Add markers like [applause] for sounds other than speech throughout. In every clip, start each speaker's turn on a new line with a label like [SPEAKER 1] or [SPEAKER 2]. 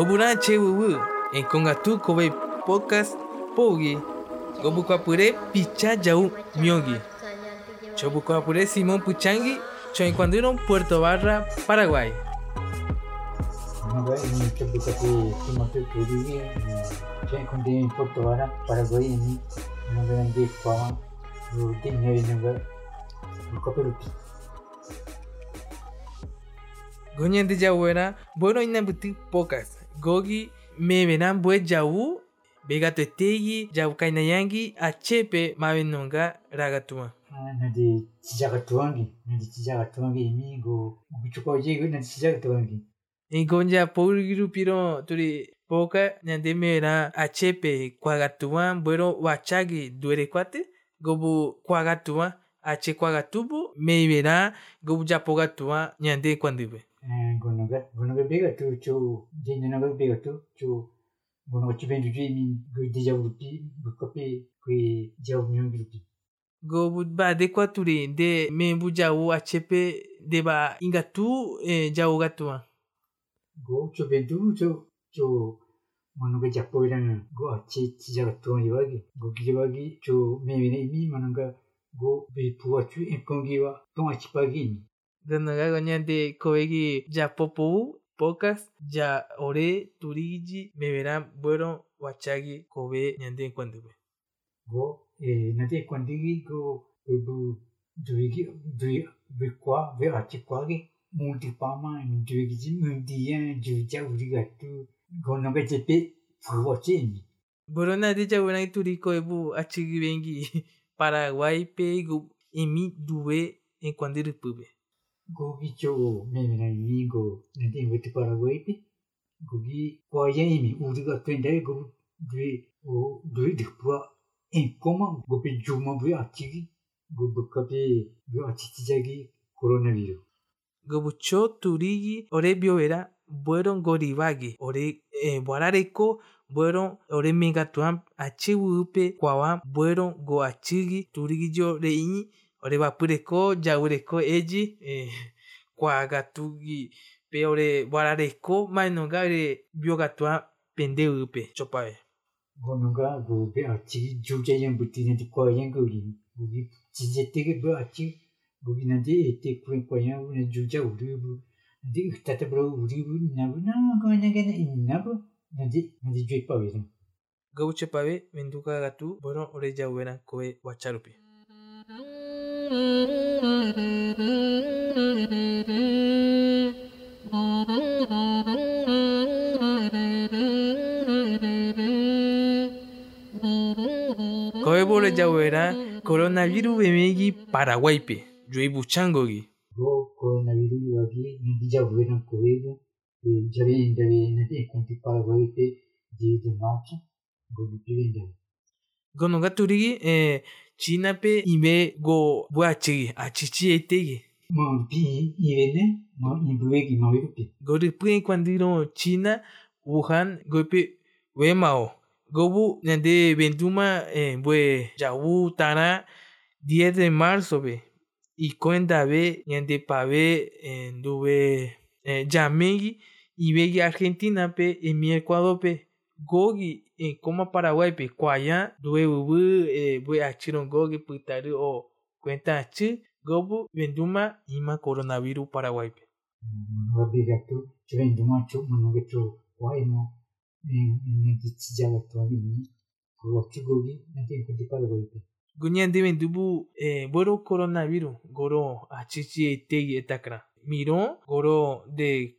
[SPEAKER 1] Gobuna che wuwu en kongatu kobe podcast pogi. Gobu kwapure picha jau myogi. Chobu kwapure Simón Puchangi, cho cuando en Puerto Barra, Paraguay.
[SPEAKER 2] Porto Vara Paraguay
[SPEAKER 1] Goñan de Jauera, bueno buti pocas. gogi mebenan bue yawu bega yangi achepe mabe nunga ragatuma
[SPEAKER 2] nadi chijakatuangi nadi chijakatuangi imigo mukuchuka ujego nadi
[SPEAKER 1] chijakatuangi ingonja pogirupiro turi poka ñande mebera achepe kuagatuma buero wachagi duere kuate gobu kuagatuma ache kuagatubu mebera gobu yapogatuba ñande kuandive
[SPEAKER 2] Eh, gunaga gunaga biga tu chu jinjina ga biga tu chu gunaga chi benju ji min gu di jabu pi bu kopi kui jabu mi ngi
[SPEAKER 1] pi go bud ba de kwa tu de de me bu jawu achepe de ba inga tu eh, e jawu ga tu
[SPEAKER 2] go chu benju chu chu 뭔가 잡보이랑 그 아치 지자가 또 이와기 고기와기 저 매미네
[SPEAKER 1] 이미 뭔가 고 비부와 주 인공기와
[SPEAKER 2] 동아치바기 nade kwandigi go bu duigi dui bu kwa ve achi kwa ge multi pama ni duigi ji mundi ya ju ja uri ga tu go no ge jepe fu chi ni
[SPEAKER 1] Bueno nade ya buena turi koebu achigi bengi [laughs] Paraguay pe gu emi duwe en kwandiru pube.
[SPEAKER 2] Go gi cho me me na ni go nade wet paraguay pe go gi kwa ya imi uri ga twende go dui o de pua en koma go pe juma bu achi gi go bu pe bu chi ja gi coronavirus
[SPEAKER 1] Gobucho turigi ore biovera fueron goribagi ore buarareko fueron ore megatuan achiwupe kwawan fueron go turigi yo 俺はプレコ、じゃあ俺こエジ、えー、コアガトギ、pe ore warareko mai nunga ore biogatua pende upe chopae.
[SPEAKER 2] Go nunga go be achi juja yang buti nanti kwa yang go ri. Go bi chijete ge be achi go bi nanti ete kuen kwa yang una juja uri bu. Nanti uktata bro uri bu na bu na go na ge na inna bu nanti nanti jui pa be.
[SPEAKER 1] Go chepae venduka gatu bono ore jawena koe wacharupi. Koebole yawera coronavirus bemegi paraguaype yuibu changogi.
[SPEAKER 2] Go coronavirus yagi nindi yawera koebo e jabe ndabe nati kunti paraguaype de de marcha go bitu ndabe. Inda
[SPEAKER 1] Gonoga turigi eh, China pe ibe go buachigi achichi etegi.
[SPEAKER 2] ma pi irene ma ibuwe gi ma wera pe
[SPEAKER 1] Gori puen kwandiro China, Wuhan, gope wemao. Gobu nande venduma eh, bue yawu tara 10 de marzo be. Y cuenta be nande pave eh, nduve eh, yamegi y begi Argentina pe emi Ecuador pe. Gogi en coma Paraguay pe kwaya duwe ubu eh, bue achiron gogi putaru o cuenta achi gobu venduma ima coronavirus Paraguay pe.
[SPEAKER 2] Manoga begato, cioè domacho, manoga cho, wai no, en en di chijaga to ni, ko chugogi, nante ko di pala goite.
[SPEAKER 1] Guñan de vendubu eh, boro coronavirus goro achichi etegi etakra. Miro goro de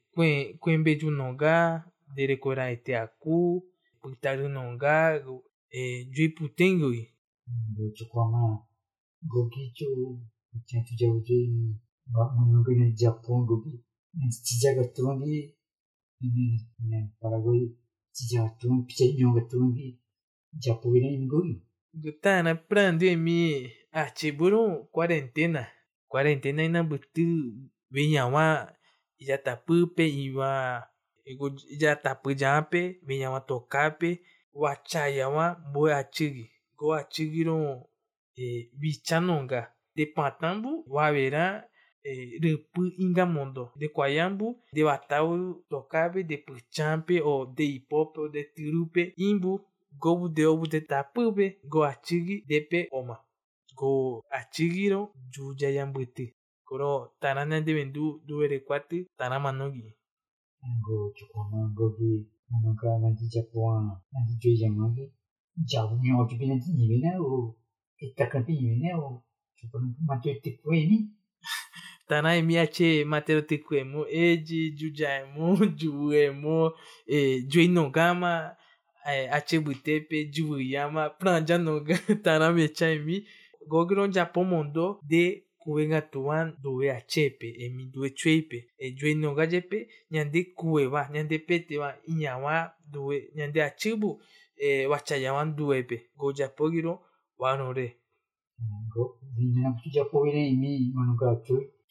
[SPEAKER 1] 불타르농가 에 쥐푸팅구이
[SPEAKER 2] 고치코마 고기초 고치투자우지 마노노기네 자폰 고기 지자가 뚜기 네네
[SPEAKER 1] 파라고이 지자 뚜기 피자이노가 뚜기 자포기네 인고이 Gutana prandemi artiburu quarentena quarentena inabutu já itatapupe iwa tokape wachayawa bue achigi. Go achigiro eh, bichanonga de patambu wavera eh, repu inga mundo de Kwayambu, de Batau tocabe, de Puchampe o de Hipope o de Tirupe, Imbu, Gobu de Obu de Tapube, Go Achigi, Depe Oma. Go Achigiro, Juja Yambuti. Koro tanana de Vendu, Duere Tanamanogi.
[SPEAKER 2] angoji kona angoji manaka nanti japwa nanti joi jamagi jabu mi oji bi nanti niwe na o ittakan pi niwe na o chupana mateo tikwe
[SPEAKER 1] ni [laughs] Tanai miace matero tikwemo eji jujaemo [laughs] juemo e jui nogama e, achebutepe juuyama pranja noga [laughs] tana mechaimi gogron japo mondo de kubenga tuba dove achépe emindue chueipe ejue eh, nogayepe ñande kueva ñande péteva iñava dove ñande achývu eh, vachajava nduvépe gojapógiro guarore dinero tujapovereimi manuka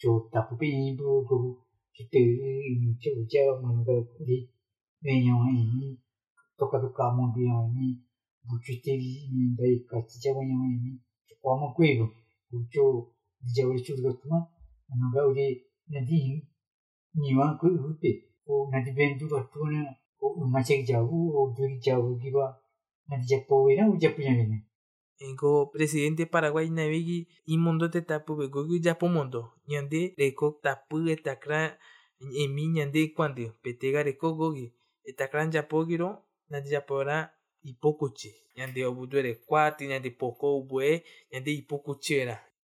[SPEAKER 2] chotapope ĩmbo kohu chitevy imi chevojáva manuka ri veñava imi tokatuka mondyava imi vuchuitevi imi ndaikachi java ñava imi chokuamokuéva ocho di me yo ni to ka ka mo bi yo ni bu chi te ni dai ka chi ja wa yo ni cho ko mo kwe bu bu cho di ja wa chu ga tu ma no ga uri na di ni wa ku u pe o na di ben du ga tu na o ma che ja u o du ja u gi ba na di ja po we na u ja pu ya ni
[SPEAKER 1] Ego presidente Paraguay navigi imundo te tapu begogi japo mondo nyande reko tapu etakra emi nyande kwande petega reko gogi. Etakran japo giro nande japora ipokuchi. Nyande obudere kwati nyande poko ubue nyande ipokuchera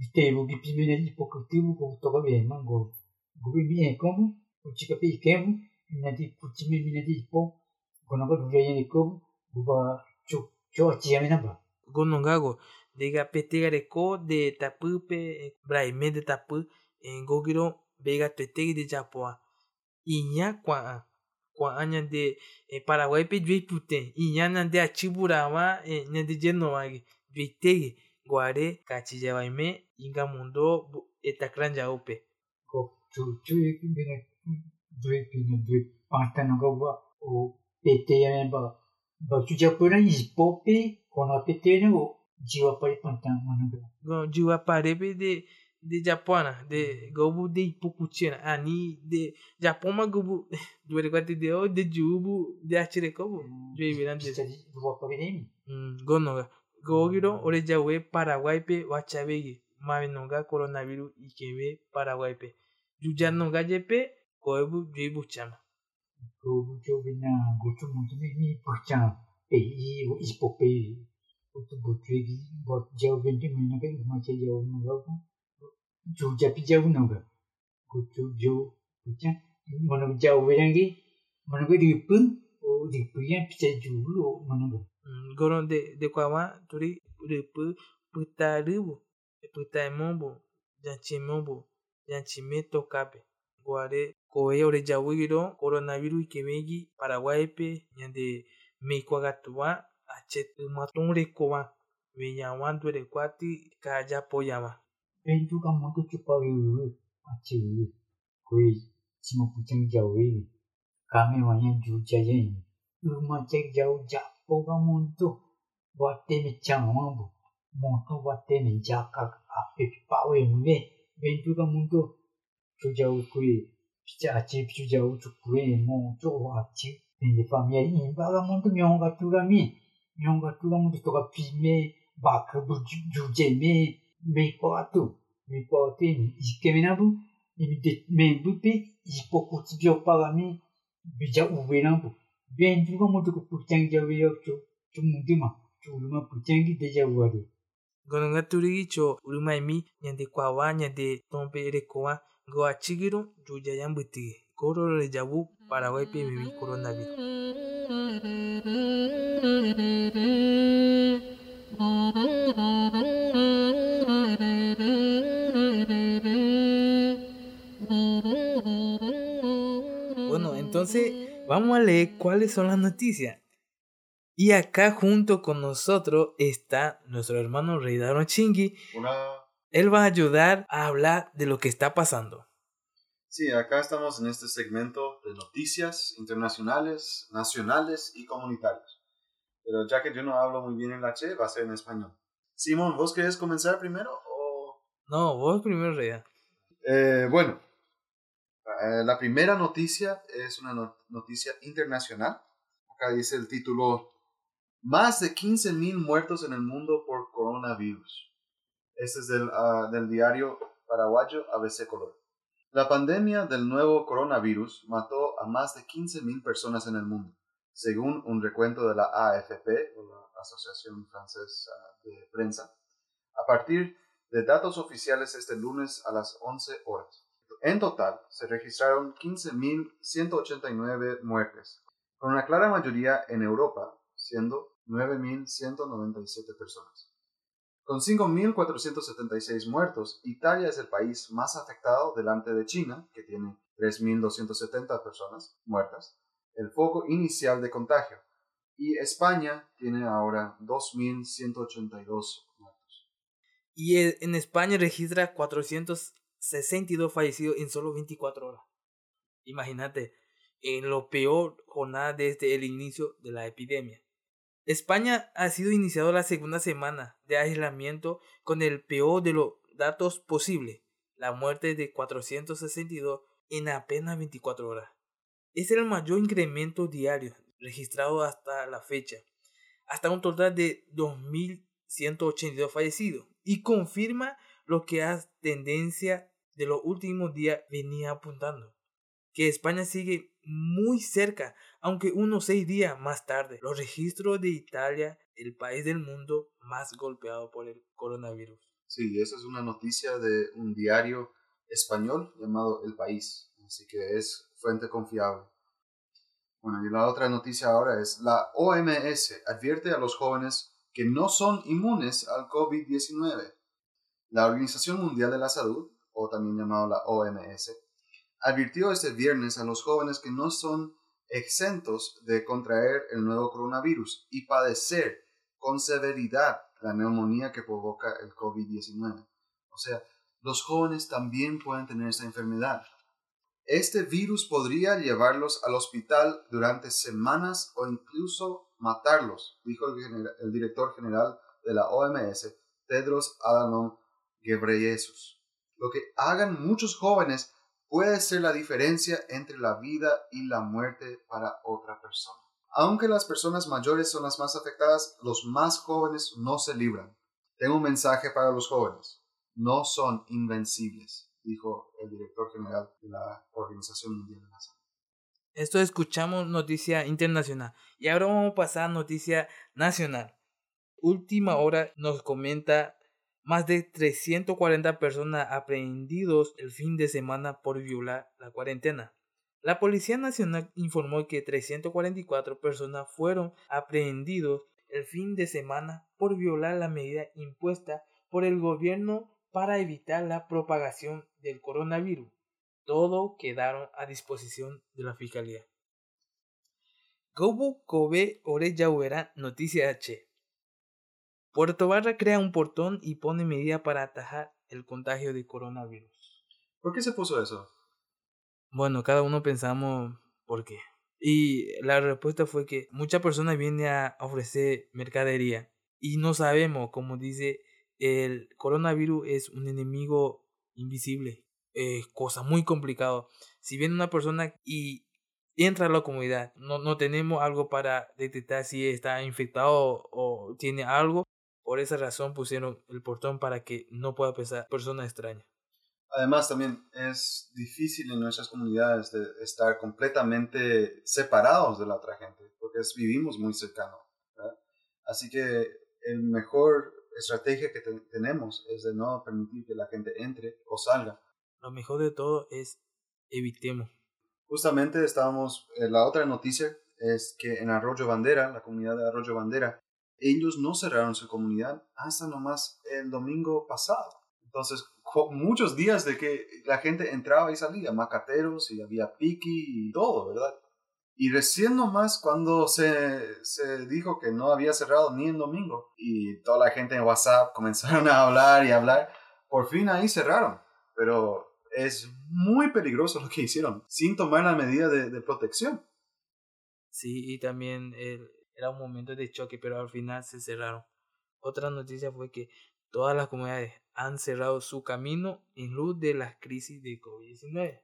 [SPEAKER 2] ri ni en kombu ki na bitte i bugi bitte i bugi pi me ni po ko ti bu ko to ga be ma go go bi en kombu o chi ka pe i kevu na di pu chi me mi na di po ko na ga du ya ni kombu bu ba cho cho chi ya me na ba
[SPEAKER 1] gonongago reko de de tapu en gogiro vega iña iña nande Guaré, Cachijabaimé, Ingamundó, Etacrã Jaupe.
[SPEAKER 2] Chuchuik, Bine, Drip, Drip, Pantanagawa, o PT, Ameba, Bachujapura, Ispope, Kona PT, o Jiwapare
[SPEAKER 1] Pantan, Managua. Jiwapare de de Japona, de gobu de Ipucutina, ani ah, de Japoma gobu [laughs] do Eriguate de O, de Jubu, de Atirecobo, mm, de
[SPEAKER 2] Ibiram
[SPEAKER 1] mm, de Jubu. Gonoga. googiro ore jave paraguaype vachavegui mave coronavirus ikeve paraguaype yuyanunga jepe
[SPEAKER 2] koevu yoivuchama koevu yovena gochomontomemi pachan pehi ispope otugotuegui yauvendemanape macha yaunungaku yuyapi yaununga gocho yo pachan mana yauverangui manague rypy o rypyã pichajuru o
[SPEAKER 1] manunga goro de de kwawa turi rupu puta rubu puta emombo janchi emombo janchi meto kape. Guare koe ore jawiro coronavirus ikemegi paraguay pe ñande meiko agatua ache tumatun rekoa veña wandu ere kuati kaya poyama
[SPEAKER 2] peitu kamoto chupa vivu ache vivu koe chimo puchan jawiri kame wanya juu chayen Uma chek jau jau poga mundu watemi changwambu monto watemi jakak api pawe mwe ventuga mundu chujau kui picha chi chujau chukwe mon chowa chi ni pamye imba ga mundu myonga tuga mi myonga tuga mundu toga pime bakbu juje me me ko atu me ko atu ni ikeminabu imi de me bupe ipokutsi byopaga mi bija uwe nambu we na bu ben ju ga mo tu ko pu chang ja we yo chu chu mu di ma chu lu ma pu chang gi de ja wa de
[SPEAKER 1] gononga turigi cho urumaimi nyande kwawa nyande tompe rekoa go achigiro juja yambutigi koro re jabu Paraguay pe mebi coronavirus Entonces, vamos a leer cuáles son las noticias. Y acá junto con nosotros está nuestro hermano Reidano Chingui.
[SPEAKER 3] Hola.
[SPEAKER 1] Él va a ayudar a hablar de lo que está pasando.
[SPEAKER 3] Sí, acá estamos en este segmento de noticias internacionales, nacionales y comunitarias. Pero ya que yo no hablo muy bien el H, va a ser en español. Simón, ¿vos querés comenzar primero o...?
[SPEAKER 1] No, vos primero, Reida.
[SPEAKER 3] Eh, bueno, eh, la primera noticia es una noticia internacional. Acá dice el título, más de 15.000 muertos en el mundo por coronavirus. Este es del, ah, diario paraguayo ABC Color. La pandemia del nuevo coronavirus mató a más de 15.000 personas en el mundo, según un recuento de la AFP, la Asociación Francesa de Prensa, a partir de datos oficiales este lunes a las 11 horas. En total, se registraron 15.189 muertes, con una clara mayoría en Europa, siendo 9.197 personas. Con 5.476 muertos, Italia es el país más afectado delante de China, que tiene 3.270 personas muertas, el foco inicial de contagio, y España tiene ahora 2.182 muertos.
[SPEAKER 1] Y en España registra 462 fallecidos en solo 24 horas. Imagínate, en lo peor jornada desde el inicio de la epidemia. España ha sido iniciado la segunda semana de aislamiento con el peor de los datos posible, la muerte de 462 en apenas 24 horas. Es el mayor incremento diario registrado hasta la fecha, hasta un total de 2.182 fallecidos, y confirma lo que la tendencia de los últimos días venía apuntando, que España sigue muy cerca aunque unos seis días más tarde, los registros de Italia, el país del mundo más golpeado por el coronavirus.
[SPEAKER 3] Sí, esa es una noticia de un diario español llamado El País, así que es fuente confiable. Bueno, y la otra noticia ahora es, la OMS advierte a los jóvenes que no son inmunes al COVID-19. La Organización Mundial de la Salud, o también llamado la OMS, advirtió este viernes a los jóvenes que no son exentos de contraer el nuevo coronavirus y padecer con severidad la neumonía que provoca el COVID-19. O sea, los jóvenes también pueden tener esta enfermedad. Este virus podría llevarlos al hospital durante semanas o incluso matarlos, dijo el, director general de la OMS, Tedros Adhanom Ghebreyesus. Lo que hagan muchos jóvenes puede ser la diferencia entre la vida y la muerte para otra persona. Aunque las personas mayores son las más afectadas, los más jóvenes no se libran. Tengo un mensaje para los jóvenes. No son invencibles, dijo el director general de la Organización Mundial de la Salud.
[SPEAKER 1] Esto escuchamos noticia internacional y ahora vamos a pasar a noticia nacional. Última hora nos comenta más de 340 personas aprehendidos el fin de semana por violar la cuarentena. La Policía Nacional informó que 344 personas fueron aprehendidos el fin de semana por violar la medida impuesta por el gobierno para evitar la propagación del coronavirus. Todo quedaron a disposición de la Fiscalía. Gobu Kobe Oreyauera Noticia H. Puerto Barra crea un portón y pone medidas para atajar el contagio de coronavirus.
[SPEAKER 3] ¿Por qué se puso eso?
[SPEAKER 1] Bueno, cada uno pensamos por qué. Y la respuesta fue que muchas personas vienen a ofrecer mercadería y no sabemos, como dice, el coronavirus es un enemigo invisible, es cosa muy complicado. Si viene una persona y entra a la comunidad, no, no tenemos algo para detectar si está infectado o tiene algo, por esa razón pusieron el portón para que no pueda pasar persona extraña.
[SPEAKER 3] Además, también es difícil en nuestras comunidades de estar completamente separados de la otra gente, porque vivimos muy cercano. Así que el mejor estrategia que tenemos es de no permitir que la gente entre o salga.
[SPEAKER 1] Lo mejor de todo es evitemos.
[SPEAKER 3] Justamente estábamos, eh, la otra noticia es que en Arroyo Bandera, la comunidad de Arroyo Bandera, ellos no cerraron su comunidad hasta nomás el domingo pasado. Entonces, muchos días de que la gente entraba y salía, macateros y había piqui y todo, ¿verdad? Y recién nomás cuando se, se dijo que no había cerrado ni en domingo y toda la gente en WhatsApp [laughs] comenzaron a hablar y hablar, por fin ahí cerraron. Pero es muy peligroso lo que hicieron, sin tomar la medida de, de protección.
[SPEAKER 1] Sí, y también era un momento de choque, pero al final se cerraron. Otra noticia fue que todas las comunidades han cerrado su camino en luz de las crisis de COVID-19. Eso,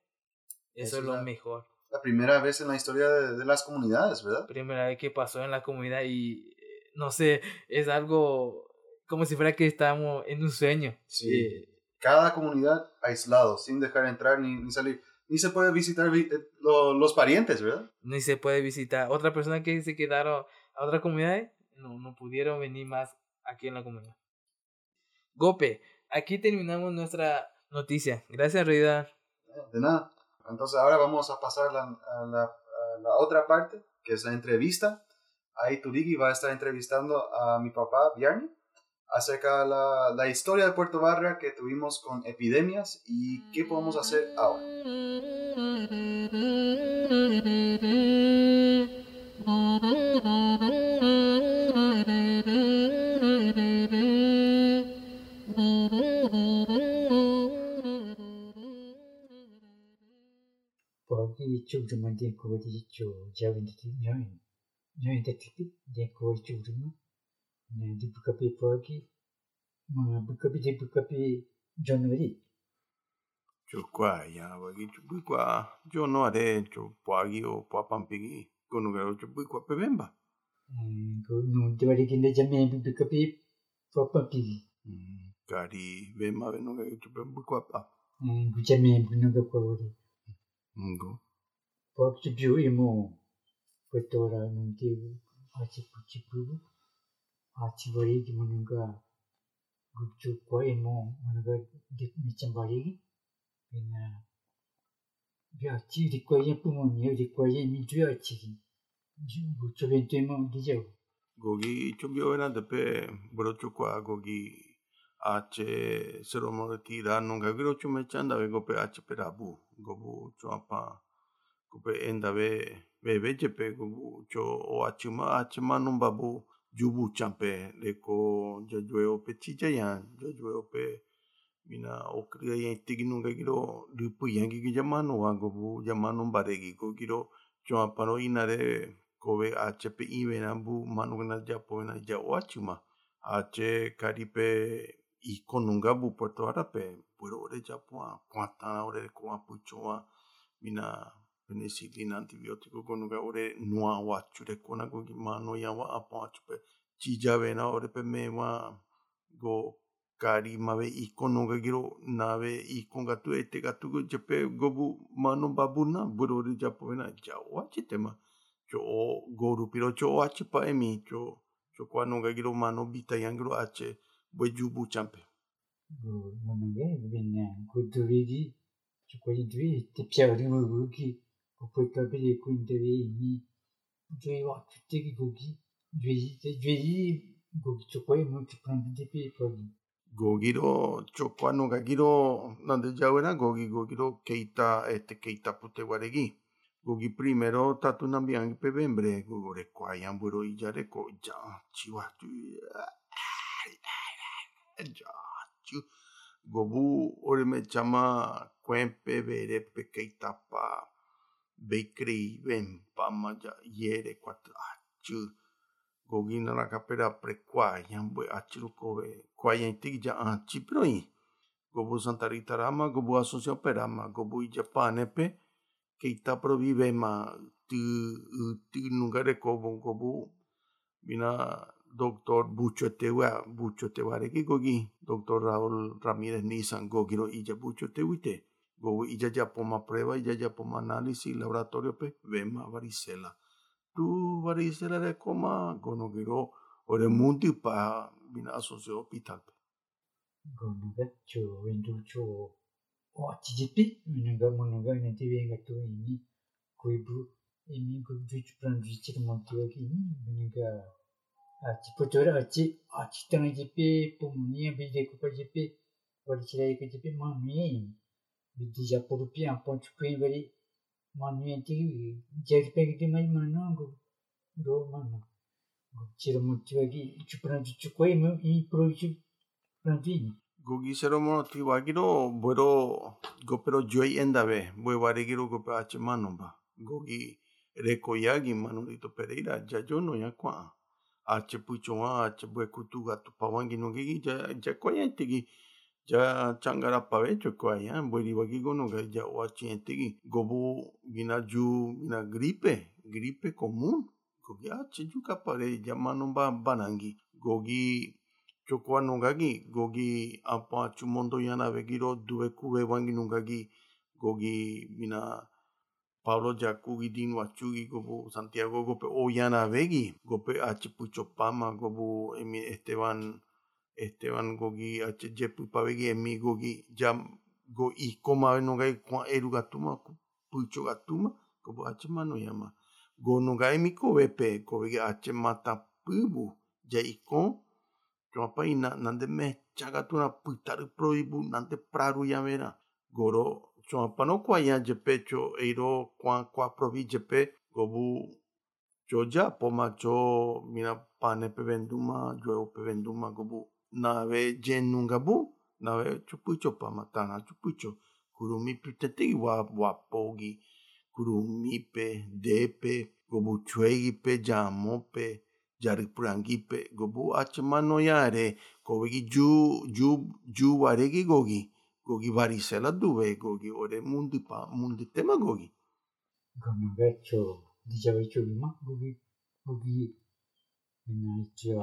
[SPEAKER 3] Eso
[SPEAKER 1] es
[SPEAKER 3] es
[SPEAKER 1] lo
[SPEAKER 3] la-
[SPEAKER 1] mejor.
[SPEAKER 3] La primera vez en la historia de, de las comunidades, ¿verdad?
[SPEAKER 1] Primera vez que pasó en la comunidad y eh, no sé, es algo como si fuera que estábamos en un sueño.
[SPEAKER 3] Sí.
[SPEAKER 1] Eh,
[SPEAKER 3] Cada comunidad aislado, sin dejar entrar ni, ni salir. Ni se puede visitar vi- eh, lo- los parientes, ¿verdad?
[SPEAKER 1] ni se puede visitar. Otra persona que se quedaron a otras comunidades no, no pudieron venir más aquí en la comunidad. Gope, aquí terminamos nuestra noticia. Gracias, Rida.
[SPEAKER 3] De nada. Entonces ahora vamos a pasar la- a, la, a la otra parte, que es la entrevista. Ahí Turigi va a estar entrevistando a mi papá, Bjarni, acerca de la, la historia de Puerto Barra que tuvimos con epidemias y qué podemos hacer ahora.
[SPEAKER 2] 거 [laughs] Children Denkowari Cho Javindati Myoin. Myoin Datiki Denkowari Children. Di Bukapi Pagi. Bukapi Di Bukapi Januari.
[SPEAKER 4] Cho Kwa Yanawagi Chubui Kwa. Cho Noare Cho Pagi O Papampigi. Konugaro Chubui Kwa
[SPEAKER 2] Pebemba. Kono
[SPEAKER 4] Diwari Kinda Jame Bukapi Papampigi. Kari Vema Venugaro Chubui Kwa
[SPEAKER 2] Pap. Gujame Bunaga Kwa Wari.
[SPEAKER 4] Ngo.
[SPEAKER 2] Pour que Dieu est mon. Pour nous dire, à ce petit peu, à ce volet qui m'en a. 그쪽과 이모 뭔가 미친 발이 그나 벼치 리과의 부모님 리과의 민주야치기 그쪽엔 때문 기죠
[SPEAKER 4] 거기 좀 요원한데 빼 브로쪽과 거기 아체 서로모르티 다는 가 그렇죠 매찬다 이거 빼 아체 빼라부 거부 뭐 좀 아파 pe go bu cho o a chi ma a che ma no ba bu ju bu champe le ko jo jo o pe chi ja ya jo jo o pe mina o kria ya ti gi no ga giro lu pu yang gi ja ma no wa go bu ja ma no ba re gi go giro cho apa no ina re kobe HP ibe na bu manu na ja po na ja wachuma H karipe i konunga bu Puerto Arape pero ore ja po kwata ore ko mina penicillin antibiotico konuka ore nua wachure kona koki mano yawa apachupe chiyavena ore pe mewa go kari mave iko noga giro nave iko gatu ete gatu go jepe gobu mano babuna burori japovena jawa chitema cho goru piro cho achipa emi cho cho kwa noga giro mano bita yangiro ache bwejubu champe
[SPEAKER 2] go nonage bena kuturigi chukori dui te piauri
[SPEAKER 4] wugi vous pouvez taper les Queen TV, gogi. Gogiro, Chocuano, Gagiro, Gogi, Gogiro, Keita, este, Keita Puteguaregui. Gogi primero, Tatunambian, Pebembre, Gogore, Quayan, Ya, Chihuahua, Ya, Gobu, Keitapa, Becrei, Vempa, Maja, Iere, Quattro, ah, Acciu, Gogina la capera precua, Yambue, Acciu, ah, Cove, Quaia, Intigja, Acci, ah, Proi, Gobu Santa Rita Rama, Gobu Associo Perama, Gobu Ijapanepe, Keita Provivema, Tü, Tü, Nungare, Gobu, Vina, Doctor Bucho Etewa, Bucho Tewareki, Gogi, Doctor Raúl Ramírez Nissan Gogiro, Ija, Bucho Tewite, Go y ya ya poma prueba ya ya poma análisis laboratorio pe vema varicela. Tu varicela de coma gonogero ore mundi pa asocio hospital pe.
[SPEAKER 2] Gonoga chu chu o venga tu kuibu kuibu chu vichir achi achi achi jipi kupa jipi varicela. 아치 땅에 집에 부모님 비데 쿠파 집에 버리치라 그 집에 마미 비디자 포르피 안 poncho que bari manuenti JPEG di mai mano go do mano go chiro motivagi chupranti chukoi mo i proichi prantini
[SPEAKER 4] gogi sero mono ti wagiro buero gopero joy endabe bue waregiro gope ache mano ba gogi reko yagi mano dito pereira ya yo no ya kwa ache pucho wa ache bue kutu gato pawangi no gigi ya ya kwa ya Tigi ya changara pave cho kwa ya bue wagi gono ga ya wachi tigi gobu gina ju gina gripe gripe común. Gogi ache ju kapare ya mano ba banangi gogi chokwa nungagi gogi gogi mina Pablo Jacugi din wachugi gobu Santiago gope o yana vegi gope h pucho pama gobu emi Esteban Esteban gogi jepu pavegi emi gogi jam go i koma nungai kwa eru gatuma pucho gatuma gobu h mano yama go nungai mi ko vepe ko mata pubu ikon Cuma pa ina nande me chaga tuna putaru proibu nante praru ya vera. Goro cuma pa no kwa ya jepe cho eiro kwa kwa provi jepe gobu joja poma cho mina pane pe venduma jo pe venduma gobu nave yenungabu nave chupucho pamatana chupucho kurumipi tetegi wapogi kurumipe depe gobuchuegipe yamope yaripurangipe gobu achemano yare kobegi ju ju yu waregi gogi. Gogi varicela duve gogi ore mundi pa mundi tema gogi.
[SPEAKER 2] Gono vecchio diceva i ma gogi gogi
[SPEAKER 4] minaccia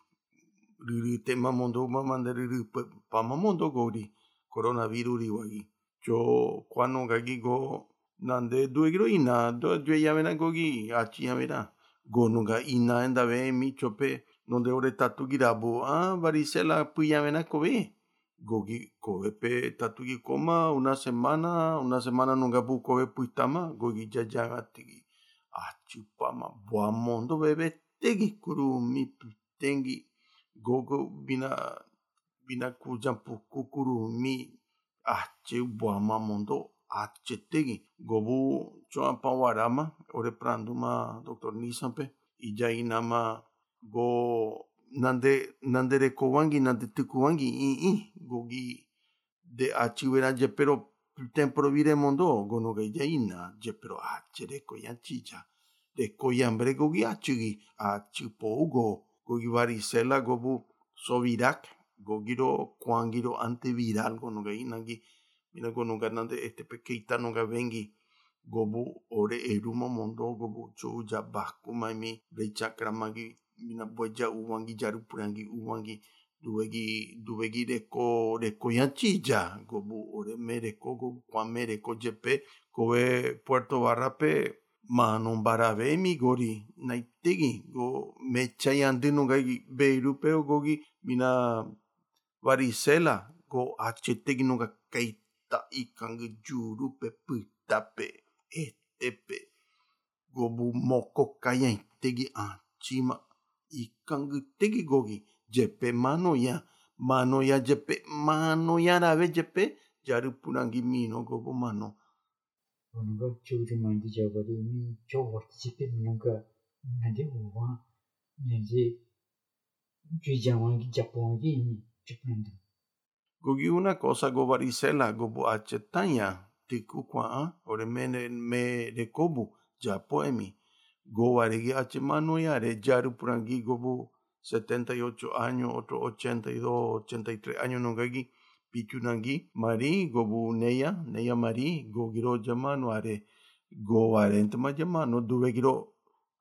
[SPEAKER 4] mondo mamande riri pama mondo gori coronavirus ri wagi yo kwano gagi go nande duegiro ina do yo yamena gogi achi yamena go nunga ina enda ve mi chope donde ore tatu girabu ah varicela puyamena kobe gogi kobe pe tatu gi koma una semana una semana nunga bu kobe puitama gogi jajaga tigi achi pama boa mondo bebe tegi kuru mi tengi gogo bina bina ku jampu kukurumi ahche buama mondo ahche tegi gobu choan pawarama ore pranduma doctor nisampe ijai nama go nande nande rekowangi nande tukuwangi i i gogi de achivera jepero temporo vire mondo gono ga yaina jepero ahche reko yanchicha reko yambre gogi achigi achipo ugo go gogi varicela gobu sovirak gogiro kwangiro antiviral gono ga inagi mina gono ga nande este pekeita no ga vengi gobu ore eruma mondo gobu chu ja baku maimi rechakra magi mina boja uwangi jaru purangi uwangi duwegi duwegi reko reko yanchija gobu ore me reko gobu kwa me reko jepe kowe Puerto Barrape Manon barabe mi gori, naitegi, go mechayande no gagi, beirupeo gogi, mina varicela, go achetegi no gakaita ikangi yurupe pitape, estepe, go bumoko kayaitegi anchima, ikangi tegi gogi, jepe mano ya, mano ya jepe, mano ya rabe jepe, yarupurangi mino gobo mano.
[SPEAKER 2] wani ga kyori mandi jabari mi kyau wata cipi mina ga nandi uwa miyanzi gyu jawangi japongi mi chipnanda.
[SPEAKER 4] Gogi una cosa gobari sela gobu achetanya tiku kwa a ore mene me de kobu japoemi Gobari gi ache manu ya re jaru purangi go bo 78 años, otro 82, 83 años no gagi. pitunangi mari go bu neya neya mari go giro jama no are go are entma jama no giro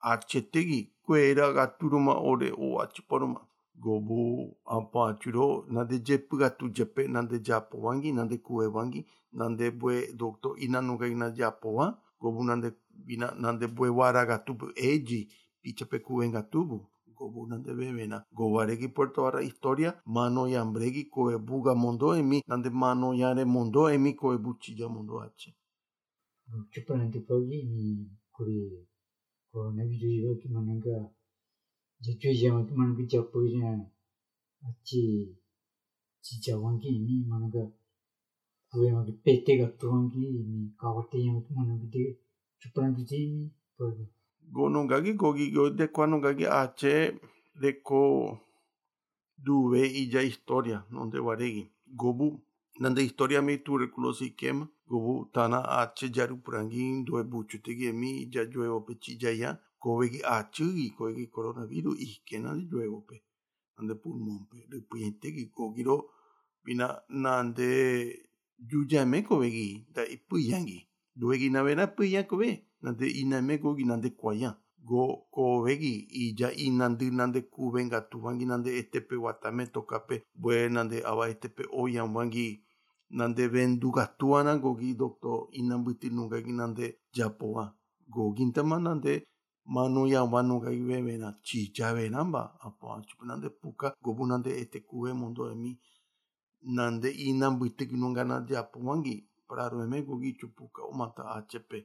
[SPEAKER 4] achete gi kuera ga turuma ore o achiporuma go bu apa churo na de jep jepe na de japo wangi na de wangi na de bue doctor ina no ga ina japo wa go bina na bue wara ga eji pichape kuwe kuben gatubu gobu nande bebena gobaregi puerto ara historia mano yambregi koe buga mondo emi nande mano yare mondo emi koe buchilla mondo ache
[SPEAKER 2] Chupanante pagi ni kuri ko na video iba ki mananga je chue jama ki mananga japo ina achi chi jawangi ni mananga kuwe ma ki pete ga tuangi ni kawate ki mananga de chupanante je ni pagi
[SPEAKER 4] gonongagi gogi go de kwanongagi ache de ko duve illa historia nonde waregi. Gobu nande historia mi tuberculosis quema. Gobu tana ache jaru purangin due buchu tegi mi ya lluevo pe chiyaya kobegi ache y kobegi coronavirus y que nande lluevo pe nande pulmón pe. De puyentegi gogiro bina nande yuyame kobegi da ipuyangi duegi なんでいなめごぎなんでこやん。ごこべぎ、いじゃいなんでなんでくべんがとわぎなんでえてぺわためとかぺ、ぼえなんであわえてぺおやんわぎ。なんでべんどがとわ
[SPEAKER 2] なごぎどくといなんぶてのがぎなんでじゃぽわ。ごぎん
[SPEAKER 4] たまな
[SPEAKER 1] んでマ
[SPEAKER 4] ノヤワノガイウェベナチチャベナンバアポアチプナンデプカゴブナンデエテクウェモンドエミナンデイナンブイテキノンガナデアポワンギプラルエメゴギチュプカオマタアチェペ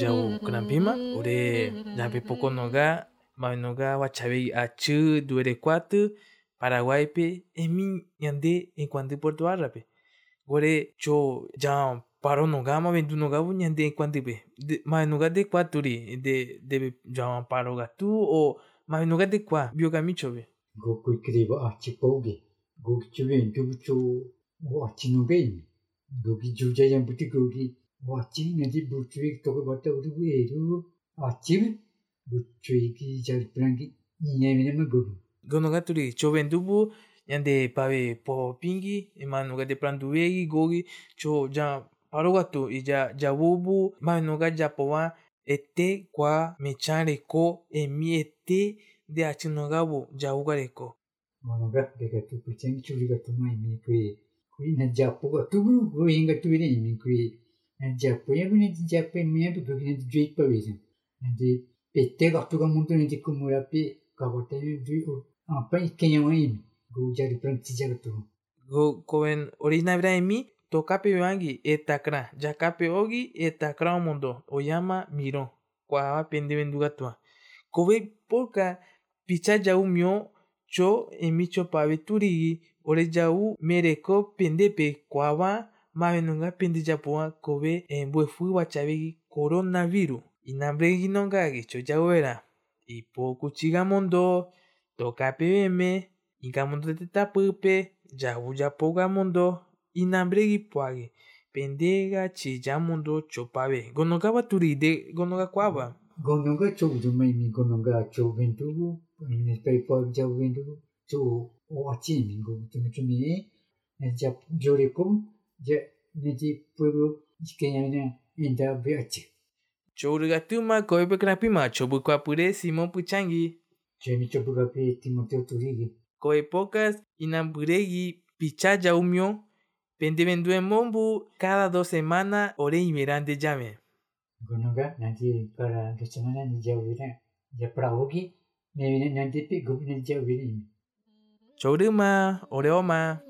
[SPEAKER 1] jau knampima ore nape poko noga ma noga wachabe achu duere cuatro Paraguay pe emi yande en cuanto Puerto Arra pe gore cho ja paro noga ma vendu noga bu yande en cuanto pe De- ma noga de cuatro de de ja paro ga tu o ma noga de qua bio ga micho be
[SPEAKER 2] Goku kriba achi pogi. Goku 어찌 내지 무주익 도고 벌때 우리 왜로 어찌 무주익이 잘 그런 게 니에미는 뭐
[SPEAKER 1] gono ga turi chowen dubu yande pave po pingi emanu ga de planduegi gogi cho ja parogatu ija jabubu manu ga japowa ete kwa mechareko emi ete de achinogabo jaugareko mono ga
[SPEAKER 2] de ga tu pichen churi ga tu mai mi kui kui na japo ga tu bu go inga tu ni mi kui djapuya mene di djapuya mene pe pekine di djui pa wisa. Nanti pete kartu ka muntu nanti kumura pe kawata yu djui o apa i kenya wa imi. Go jari pran ti jari tu.
[SPEAKER 1] Go koen orizna vira imi to kape yu angi e takra. Ja kape ogi e takra o mundo. O yama miro. Kwa hawa pende vendu gatua. Kove polka picha jau mio cho emi cho pavituri ore jau mereko pendepe kwa hawa mavenunga pende japua kobe embue fu wachabegi coronavirus. Inambregi nongagi cho jau era ipo kuchiga mondo tokape beme inkamundo tetapupe jau japoga mundo inambregi puagi pendega chija mundo chopave gonogawa turide gonoga kwaba.
[SPEAKER 2] Gononga cho ju mai mi gononga cho ventu bu. Ni pe pa jau ji pueblo ikenya na inda be achi.
[SPEAKER 1] chourugatuma koepe krapima chobukwapure simon puchangi
[SPEAKER 2] Je mi cho buga pe Timoteo Turigi.
[SPEAKER 1] koepocas inamburegi picha jaumio pendevendue mombu cada dos semanas ore imeran de llame
[SPEAKER 2] Gononga nanti para dos semanas ni. Ya pra ogi. Ne vina nanti pe go ni jau vina.
[SPEAKER 1] chouruma oreoma